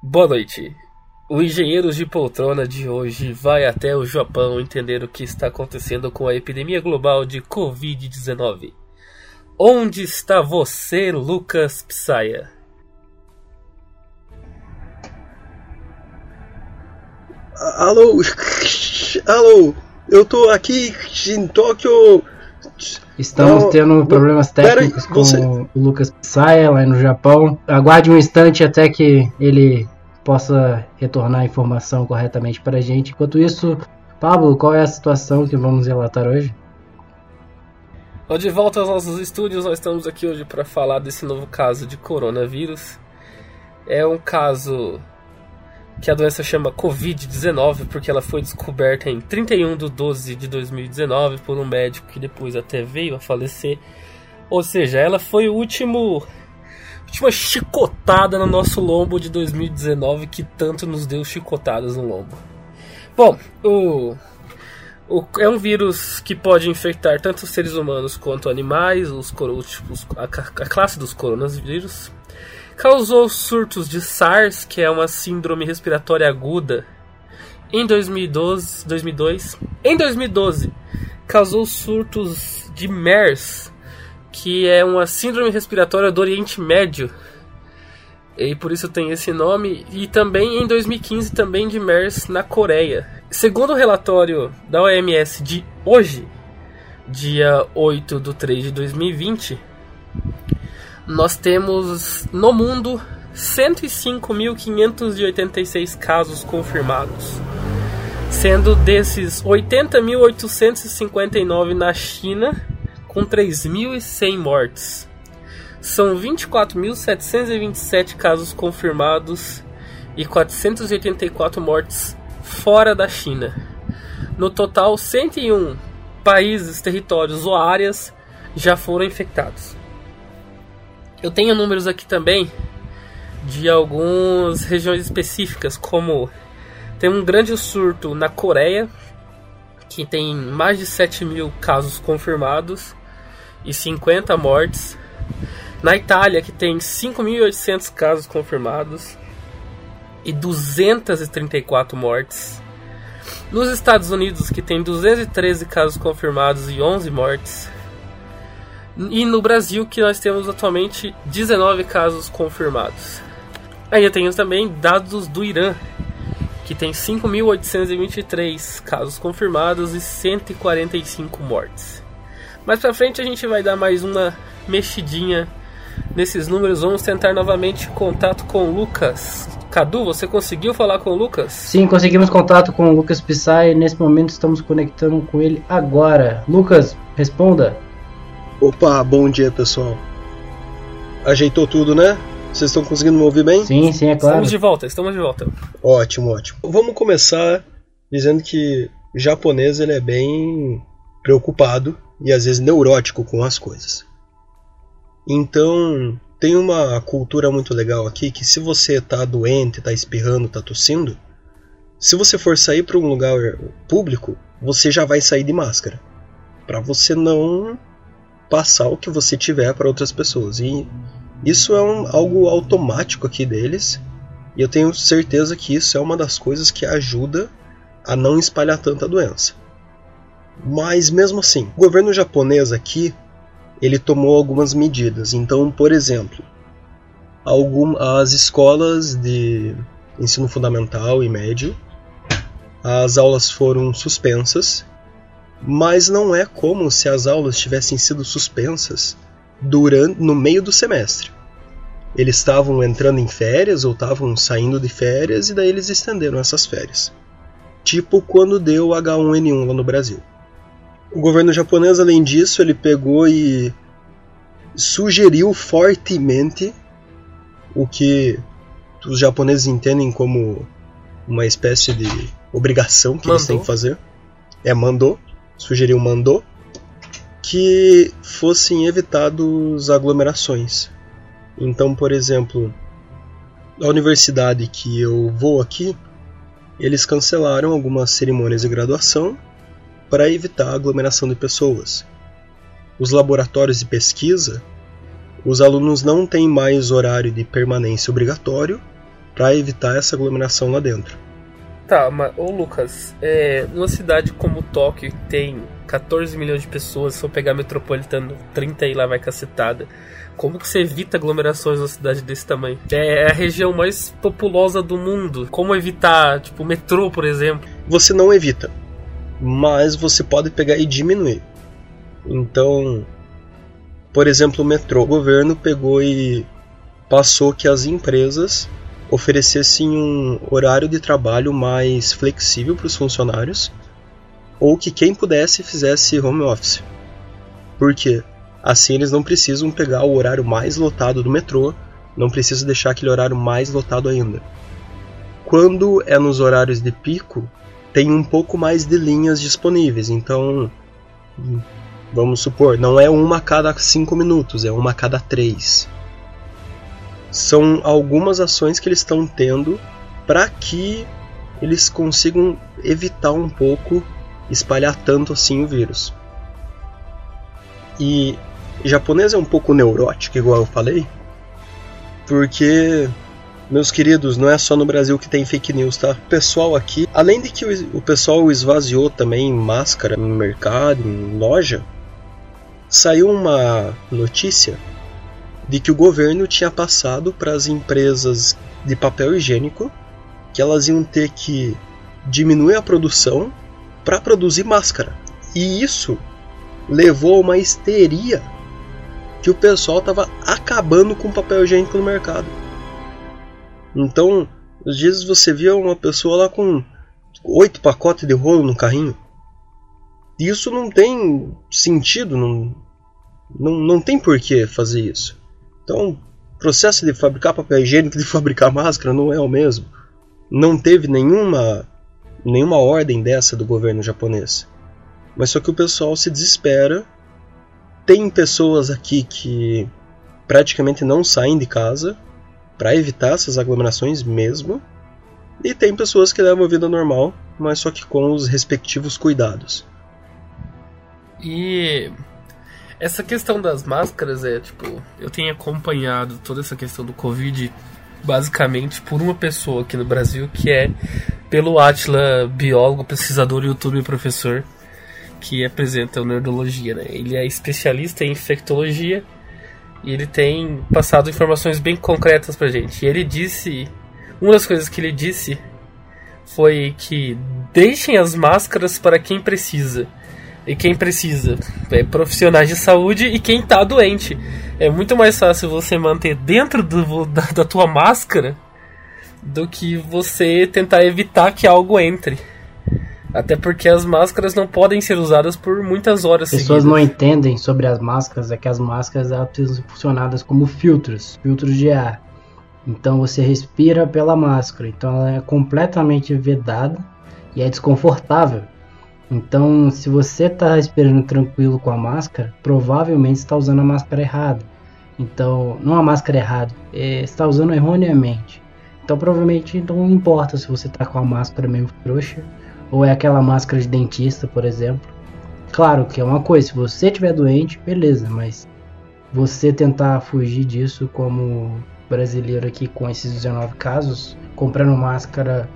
Boa noite. O Engenheiros de Poltrona de hoje vai até o Japão entender o que está acontecendo com a epidemia global de Covid-19. Onde está você, Lucas Psaia? Alô? Alô? Eu tô aqui em Tóquio. Estamos tendo problemas técnicos com você- o Lucas Psaia lá no Japão. Aguarde um instante até que ele possa retornar a informação corretamente para a gente. Enquanto isso, Pablo, qual é a situação que vamos relatar hoje? De volta aos nossos estúdios, nós estamos aqui hoje para falar desse novo caso de coronavírus. É um caso que a doença chama Covid-19 porque ela foi descoberta em 31 de 12 de 2019 por um médico que depois até veio a falecer. Ou seja, ela foi o último última chicotada no nosso lombo de 2019 que tanto nos deu chicotadas no lombo. Bom, o o- é um vírus que pode infectar tanto seres humanos quanto animais, os, os- a, a classe dos coronavírus. Causou surtos de SARS, que é uma síndrome respiratória aguda, em 2012, 2002. Em 2012, causou surtos de MERS, que é uma síndrome respiratória do Oriente Médio. E por isso tem esse nome. E também em 2015 também de MERS na Coreia. Segundo o relatório da OMS de hoje, dia 8 de 3 de 2020, nós temos no mundo 105.586 casos confirmados. Sendo desses 80.859 na China, com 3.100 mortes. São 24.727 casos confirmados e 484 mortes fora da China. No total, 101 países, territórios ou áreas já foram infectados. Eu tenho números aqui também de algumas regiões específicas, como tem um grande surto na Coreia, que tem mais de 7 mil casos confirmados e 50 mortes. Na Itália, que tem 5.800 casos confirmados e 234 mortes. Nos Estados Unidos, que tem 213 casos confirmados e 11 mortes. E no Brasil, que nós temos atualmente 19 casos confirmados. Aí eu tenho também dados do Irã, que tem 5.823 casos confirmados e 145 mortes. Mais pra frente a gente vai dar mais uma mexidinha nesses números. Vamos tentar novamente contato com o Lucas. Cadu, você conseguiu falar com o Lucas? Sim, conseguimos contato com o Lucas e nesse momento estamos conectando com ele agora. Lucas, responda. Opa, bom dia pessoal. Ajeitou tudo, né? Vocês estão conseguindo me ouvir bem? Sim, sim, é claro. Estamos de volta, estamos de volta. Ótimo, ótimo. Vamos começar dizendo que o japonês ele é bem preocupado e às vezes neurótico com as coisas. Então, tem uma cultura muito legal aqui que se você tá doente, tá espirrando, tá tossindo, se você for sair para um lugar público, você já vai sair de máscara, para você não passar o que você tiver para outras pessoas. E isso é um, algo automático aqui deles. E eu tenho certeza que isso é uma das coisas que ajuda a não espalhar tanta doença. Mas mesmo assim, o governo japonês aqui ele tomou algumas medidas. Então, por exemplo, algum, as escolas de ensino fundamental e médio, as aulas foram suspensas, mas não é como se as aulas tivessem sido suspensas durante no meio do semestre. Eles estavam entrando em férias ou estavam saindo de férias e daí eles estenderam essas férias. Tipo quando deu o H1N1 lá no Brasil. O governo japonês, além disso, ele pegou e sugeriu fortemente o que os japoneses entendem como uma espécie de obrigação que eles Mandou. têm que fazer. É, mandou. Sugeriu, mandou. Que fossem evitados aglomerações. Então, por exemplo, a universidade que eu vou aqui, eles cancelaram algumas cerimônias de graduação para evitar a aglomeração de pessoas. Os laboratórios de pesquisa, os alunos não têm mais horário de permanência obrigatório para evitar essa aglomeração lá dentro. Tá, mas ô Lucas, é, numa cidade como Tóquio que tem 14 milhões de pessoas, se eu pegar metropolitano 30 e lá vai cacetada. Como que você evita aglomerações numa cidade desse tamanho? É a região mais populosa do mundo. Como evitar, tipo, metrô, por exemplo? Você não evita, mas você pode pegar e diminuir. Então, por exemplo, o metrô, o governo pegou e passou que as empresas oferecessem um horário de trabalho mais flexível para os funcionários ou que quem pudesse fizesse home office. Por quê? Assim eles não precisam pegar o horário mais lotado do metrô, não precisam deixar aquele horário mais lotado ainda. Quando é nos horários de pico, tem um pouco mais de linhas disponíveis, então vamos supor, não é uma a cada 5 minutos, é uma a cada 3 são algumas ações que eles estão tendo para que eles consigam evitar um pouco espalhar tanto assim o vírus. E japonês é um pouco neurótico, igual eu falei, porque meus queridos, não é só no Brasil que tem fake news, tá? O pessoal aqui, além de que o pessoal esvaziou também máscara no mercado, em loja, saiu uma notícia de que o governo tinha passado para as empresas de papel higiênico que elas iam ter que diminuir a produção para produzir máscara. E isso levou a uma histeria que o pessoal estava acabando com o papel higiênico no mercado. Então, às vezes você via uma pessoa lá com oito pacotes de rolo no carrinho. Isso não tem sentido, não, não, não tem por que fazer isso. Então, o processo de fabricar papel higiênico e de fabricar máscara não é o mesmo. Não teve nenhuma, nenhuma ordem dessa do governo japonês. Mas só que o pessoal se desespera. Tem pessoas aqui que praticamente não saem de casa para evitar essas aglomerações mesmo. E tem pessoas que levam a vida normal, mas só que com os respectivos cuidados. E essa questão das máscaras é, tipo, eu tenho acompanhado toda essa questão do Covid basicamente por uma pessoa aqui no Brasil que é pelo Atila, biólogo, pesquisador, youtuber e professor que apresenta o Nerdologia, né? Ele é especialista em infectologia e ele tem passado informações bem concretas pra gente. E ele disse, uma das coisas que ele disse foi que deixem as máscaras para quem precisa e quem precisa. É profissionais de saúde e quem tá doente. É muito mais fácil você manter dentro do, da, da tua máscara do que você tentar evitar que algo entre. Até porque as máscaras não podem ser usadas por muitas horas. As pessoas seguidas. não entendem sobre as máscaras, é que as máscaras elas precisam ser funcionadas como filtros, filtros de ar. Então você respira pela máscara, então ela é completamente vedada e é desconfortável. Então, se você está respirando tranquilo com a máscara, provavelmente está usando a máscara errada. Então, não a máscara errada, é, está usando erroneamente. Então, provavelmente não importa se você está com a máscara meio frouxa ou é aquela máscara de dentista, por exemplo. Claro que é uma coisa, se você estiver doente, beleza, mas você tentar fugir disso como brasileiro aqui com esses 19 casos, comprando máscara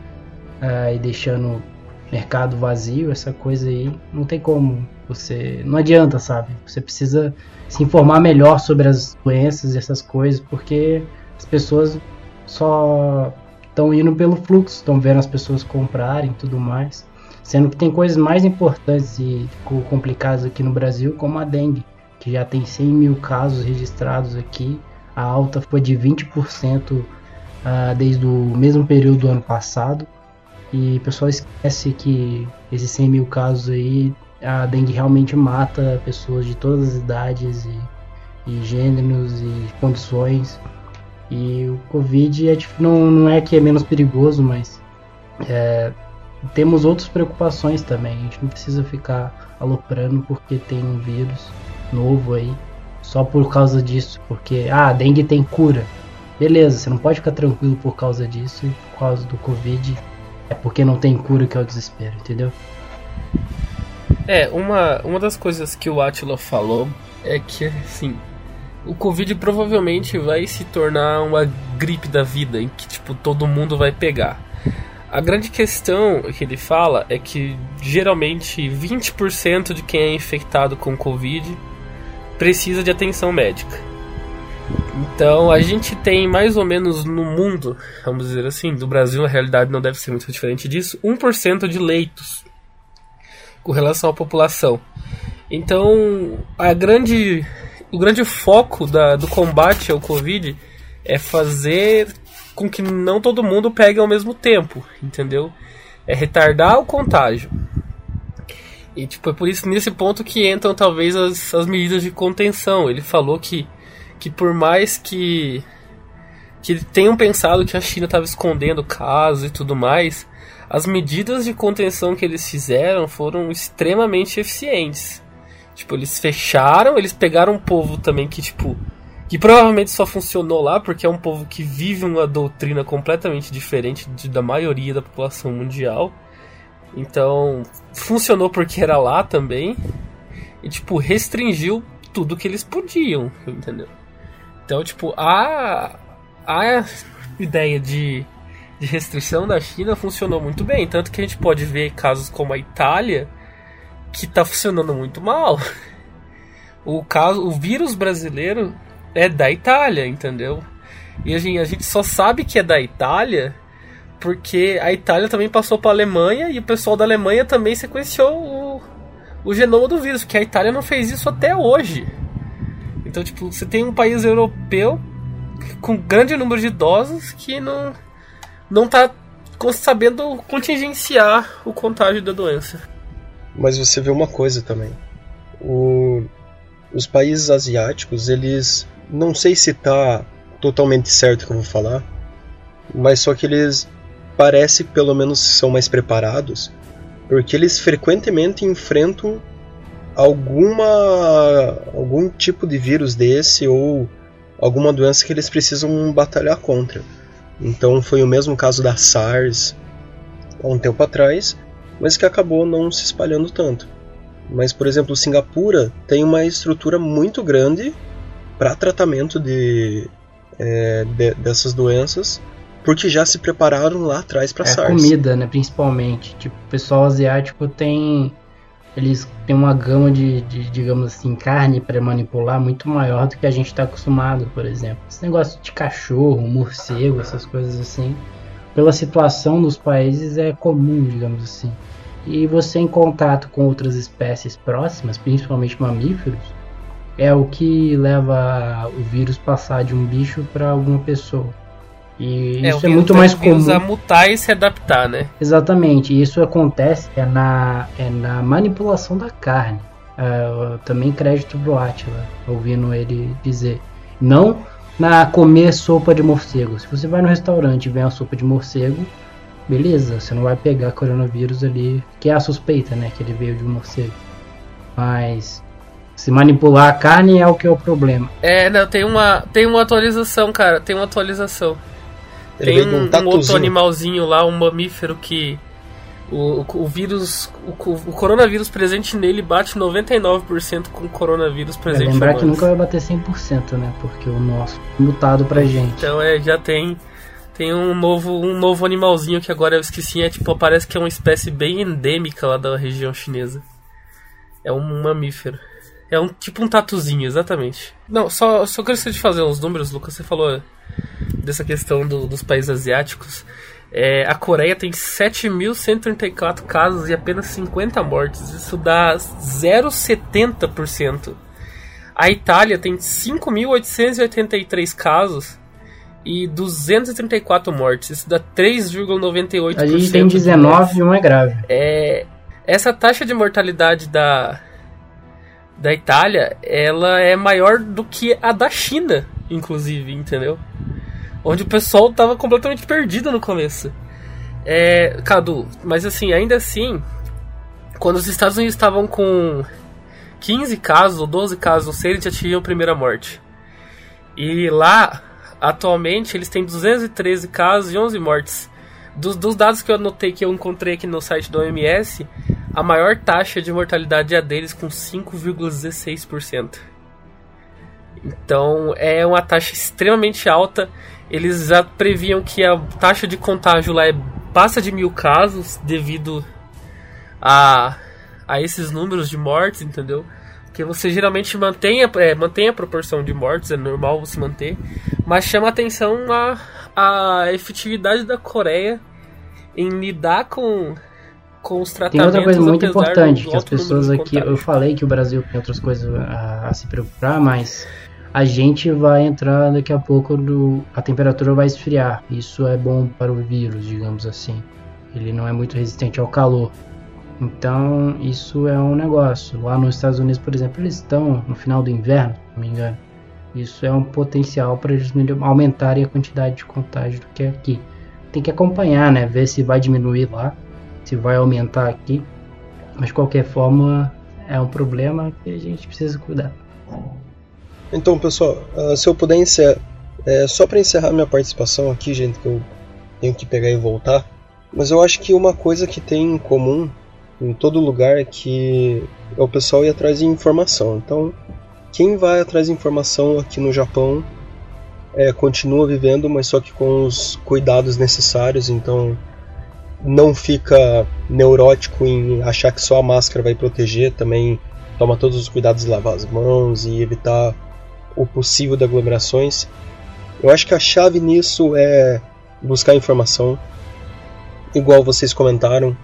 uh, e deixando mercado vazio, essa coisa aí, não tem como você. Não adianta, sabe? Você precisa se informar melhor sobre as doenças e essas coisas, porque as pessoas só estão indo pelo fluxo, estão vendo as pessoas comprarem e tudo mais. Sendo que tem coisas mais importantes e complicadas aqui no Brasil, como a dengue, que já tem 100 mil casos registrados aqui. A alta foi de 20% uh, ah, desde o mesmo período do ano passado. E o pessoal esquece que esses 100 mil casos aí, a dengue realmente mata pessoas de todas as idades e, e gêneros e condições. E o Covid é, não, não é que é menos perigoso, mas é, temos outras preocupações também. A gente não precisa ficar aloprando porque tem um vírus novo aí, só por causa disso. Porque, ah, a dengue tem cura. Beleza, você não pode ficar tranquilo por causa disso e por causa do Covid é porque não tem cura que é o desespero, entendeu? É, uma, uma das coisas que o Attila falou é que, assim, o Covid provavelmente vai se tornar uma gripe da vida, em que, tipo, todo mundo vai pegar. A grande questão que ele fala é que geralmente 20% de quem é infectado com Covid precisa de atenção médica. Então a gente tem mais ou menos no mundo, vamos dizer assim, do Brasil a realidade não deve ser muito diferente disso, 1% de leitos com relação à população. Então a grande, o grande foco da, do combate ao Covid é fazer com que não todo mundo pegue ao mesmo tempo, entendeu? É retardar o contágio. E tipo, é por isso nesse ponto que entram talvez as, as medidas de contenção. Ele falou que, que por mais que que tenham pensado que a China estava escondendo casos e tudo mais, as medidas de contenção que eles fizeram foram extremamente eficientes. Tipo, eles fecharam, eles pegaram um povo também que, tipo, que provavelmente só funcionou lá porque é um povo que vive uma doutrina completamente diferente de, da maioria da população mundial. Então, funcionou porque era lá também. E, tipo, restringiu tudo que eles podiam, entendeu? Então, tipo, a, a ideia de, de restrição da China funcionou muito bem. Tanto que a gente pode ver casos como a Itália, que tá funcionando muito mal. O caso, o vírus brasileiro é da Itália, entendeu? E a gente, a gente só sabe que é da Itália porque a Itália também passou para a Alemanha e o pessoal da Alemanha também sequenciou o, o genoma do vírus, que a Itália não fez isso até hoje. Então, tipo, você tem um país europeu com grande número de idosos que não não tá sabendo contingenciar o contágio da doença. Mas você vê uma coisa também. O, os países asiáticos, eles não sei se tá totalmente certo o que eu vou falar, mas só que eles parece pelo menos são mais preparados, porque eles frequentemente enfrentam alguma algum tipo de vírus desse ou alguma doença que eles precisam batalhar contra. Então foi o mesmo caso da SARS há um tempo atrás, mas que acabou não se espalhando tanto. Mas, por exemplo, Singapura tem uma estrutura muito grande para tratamento de, é, de, dessas doenças, porque já se prepararam lá atrás para é SARS. comida, né, principalmente. Tipo, o pessoal asiático tem eles têm uma gama de, de digamos assim, carne para manipular muito maior do que a gente está acostumado, por exemplo. Esse negócio de cachorro, morcego, essas coisas assim, pela situação dos países é comum, digamos assim. E você em contato com outras espécies próximas, principalmente mamíferos, é o que leva o vírus passar de um bicho para alguma pessoa. E É, isso é muito mais comum. a mutar e se adaptar, né? Exatamente, isso acontece é na, é na manipulação da carne. Ah, também crédito pro Atila, ouvindo ele dizer. Não na comer sopa de morcego. Se você vai no restaurante e vem a sopa de morcego, beleza, você não vai pegar coronavírus ali, que é a suspeita, né, que ele veio de um morcego. Mas se manipular a carne é o que é o problema. É, não, tem uma, tem uma atualização, cara, tem uma atualização. Tem um, um um outro animalzinho lá, um mamífero que o, o, o vírus, o, o coronavírus presente nele bate 99% com o coronavírus É presente lembrar no que nunca vai bater 100%, né, porque o nosso é mutado pra gente. Então é, já tem tem um novo um novo animalzinho que agora eu esqueci, é tipo, parece que é uma espécie bem endêmica lá da região chinesa. É um mamífero. É um tipo um tatuzinho, exatamente. Não, só só gostaria de fazer uns números, Lucas, você falou dessa questão do- dos países asiáticos. É, a Coreia tem 7.134 casos e apenas 50 mortes. Isso dá 0,70%. A Itália tem 5.883 casos e 234 mortes. Isso dá 3,98%. A gente tem de 19 e um é grave. é, essa taxa de mortalidade da, da Itália, ela é maior do que a da China, inclusive, entendeu? Onde o pessoal tava completamente perdido no começo. É, Cadu, mas assim, ainda assim, quando os Estados Unidos estavam com 15 casos ou 12 casos, não sei, eles já tinham a primeira morte. E lá, atualmente, eles têm 213 casos e 11 mortes. Dos, dos dados que eu anotei, que eu encontrei aqui no site da OMS, a maior taxa de mortalidade é a deles com 5,16%. Então é uma taxa extremamente alta. Eles já previam que a taxa de contágio lá é, passa de mil casos devido a, a esses números de mortes, entendeu? que você geralmente mantém a, é, mantém a proporção de mortes, é normal você manter, mas chama atenção a, a efetividade da Coreia em lidar com, com os tratamentos. Tem outra coisa muito importante, que as pessoas aqui, eu falei que o Brasil tem outras coisas a, a, se preocupar, mas a gente vai entrar daqui a pouco, do, a temperatura vai esfriar, isso é bom para o vírus, digamos assim. Ele não é muito resistente ao calor. Então, isso é um negócio. Lá nos Estados Unidos, por exemplo, eles estão no final do inverno, se não me engano. Isso é um potencial para eles aumentarem a quantidade de contágio do que aqui. Tem que acompanhar, né? Ver se vai diminuir lá, se vai aumentar aqui. Mas de qualquer forma, é um problema que a gente precisa cuidar. Então, pessoal, uh, se eu puder encerrar, é, só para encerrar minha participação aqui, gente, que eu tenho que pegar e voltar. Mas eu acho que uma coisa que tem em comum em todo lugar que é o pessoal ir atrás de informação. Então, quem vai atrás de informação aqui no Japão é, continua vivendo, mas só que com os cuidados necessários. Então, não fica neurótico em achar que só a máscara vai proteger. Também toma todos os cuidados de lavar as mãos e evitar o possível de aglomerações. Eu acho que a chave nisso é buscar informação, igual vocês comentaram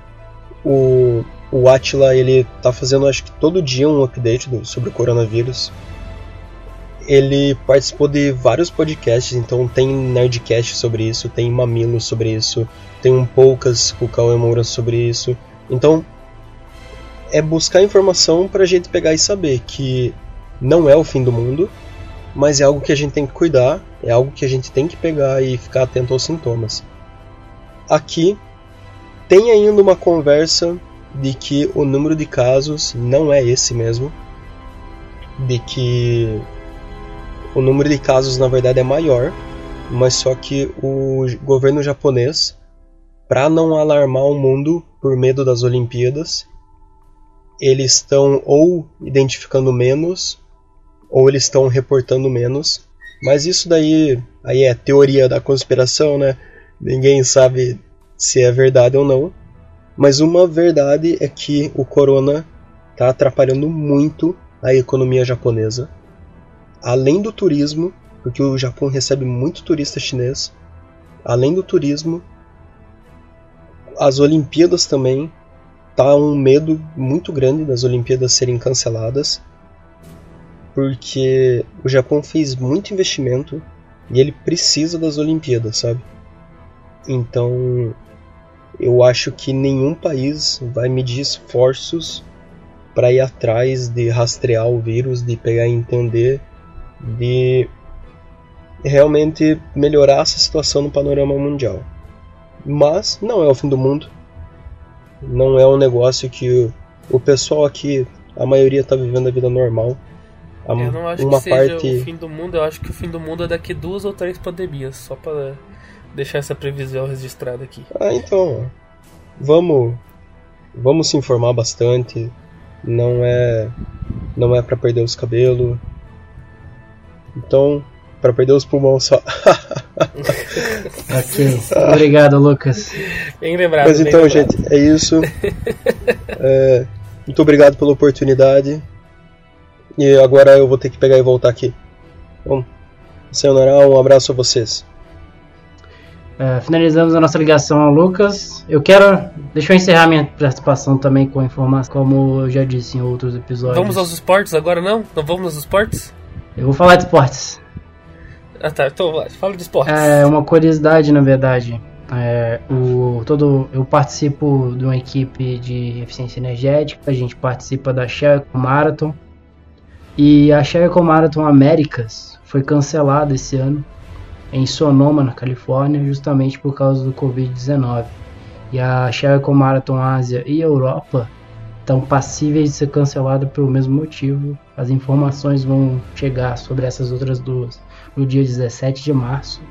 o, o Atila ele tá fazendo acho que todo dia um update do, sobre o coronavírus. Ele participou de vários podcasts, então tem Nerdcast sobre isso, tem Mamilo sobre isso, tem um Poucas com o Cauê Moura sobre isso. Então é buscar informação para a gente pegar e saber que não é o fim do mundo, mas é algo que a gente tem que cuidar, é algo que a gente tem que pegar e ficar atento aos sintomas. Aqui tem ainda uma conversa de que o número de casos não é esse mesmo, de que o número de casos na verdade é maior, mas só que o governo japonês, para não alarmar o mundo por medo das Olimpíadas, eles estão ou identificando menos ou eles estão reportando menos. Mas isso daí aí é teoria da conspiração, né? Ninguém sabe se é verdade ou não. Mas uma verdade é que o corona está atrapalhando muito a economia japonesa. Além do turismo, porque o Japão recebe muito turista chinês. Além do turismo, as Olimpíadas também tá um medo muito grande das Olimpíadas serem canceladas, porque o Japão fez muito investimento e ele precisa das Olimpíadas, sabe? Então, eu acho que nenhum país vai medir esforços para ir atrás de rastrear o vírus, de pegar e entender, de realmente melhorar essa situação no panorama mundial. Mas não é o fim do mundo. Não é um negócio que o, pessoal aqui, a maioria está vivendo a vida normal. A, eu não acho uma que seja parte... o fim do mundo, eu acho que o fim do mundo é daqui duas ou três pandemias, só para deixar essa previsão registrada aqui. Ah, então. Vamos vamos se informar bastante. Não é não é para perder os cabelos. Então, para perder os pulmões só. ok. Obrigado, Lucas. Bem lembrado. Mas então, lembrado. gente, é isso. É, muito obrigado pela oportunidade. E agora eu vou ter que pegar e voltar aqui. Bom, Sayonara, um abraço a vocês. É, finalizamos a nossa ligação ao Lucas. Eu quero. Deixa eu encerrar minha participação também com a informação, como eu já disse em outros episódios. Vamos aos esportes agora não? Não vamos aos esportes? Eu vou falar de esportes. Ah tá, então fala de esportes. É uma curiosidade, na verdade. É, o, todo, eu participo de uma equipe de eficiência energética, a gente participa da Shell Marathon. E a Shell Marathon Américas foi cancelada esse ano em Sonoma, na Califórnia, justamente por causa do Covid-19. E a Sherco Marathon Ásia e Europa estão passíveis de ser canceladas pelo mesmo motivo. As informações vão chegar sobre essas outras duas no dia 17 de março.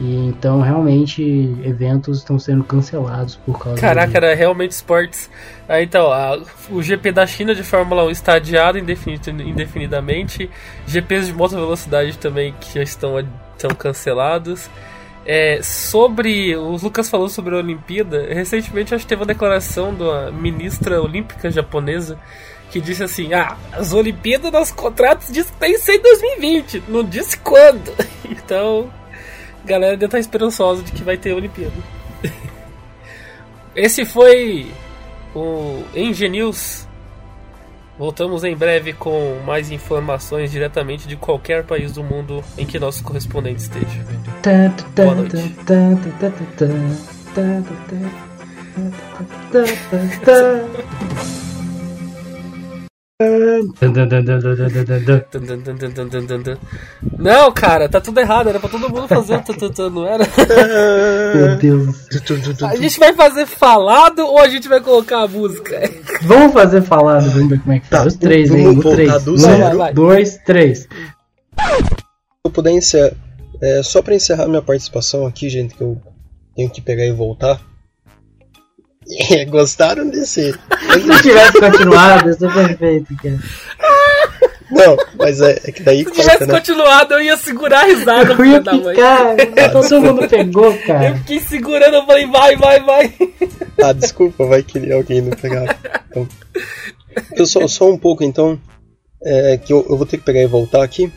E então realmente eventos estão sendo cancelados por causa Caraca, era realmente esportes. Ah, então, a, o GP da China de Fórmula 1 está adiado indefinidamente. GPs de moto velocidade também que já estão, estão cancelados. É, sobre. O Lucas falou sobre a Olimpíada. Recentemente acho que teve uma declaração da ministra olímpica japonesa que disse assim: Ah, as Olimpíadas, nossos contratos diz que tem que ser em 2020. Não disse quando. Então, galera ainda tá esperançosa de que vai ter Olimpíada. Esse foi o Engenews. Voltamos em breve com mais informações diretamente de qualquer país do mundo em que nosso correspondente esteja. Boa noite. Não, cara, tá tudo errado. Era pra todo mundo fazer o não era? Meu Deus. A gente vai fazer falado ou a gente vai colocar a música? Vamos fazer falado, vamos ver como é que tá. Os três, hein? Os três. Um, dois, três. Se eu puder encerrar. É, só pra encerrar minha participação aqui, gente, que eu tenho que pegar e voltar. É, gostaram desse? Se não tivesse continuado, isso é perfeito, cara. Não, mas é, é que daí. Se tivesse né? continuado, eu ia segurar a risada. Eu ia ficar, todo mundo pegou, cara. Eu fiquei segurando, eu falei, vai, vai, vai. Ah, desculpa, vai que alguém não pegava. Então, eu só, só um pouco, então, é, que eu, eu vou ter que pegar e voltar aqui.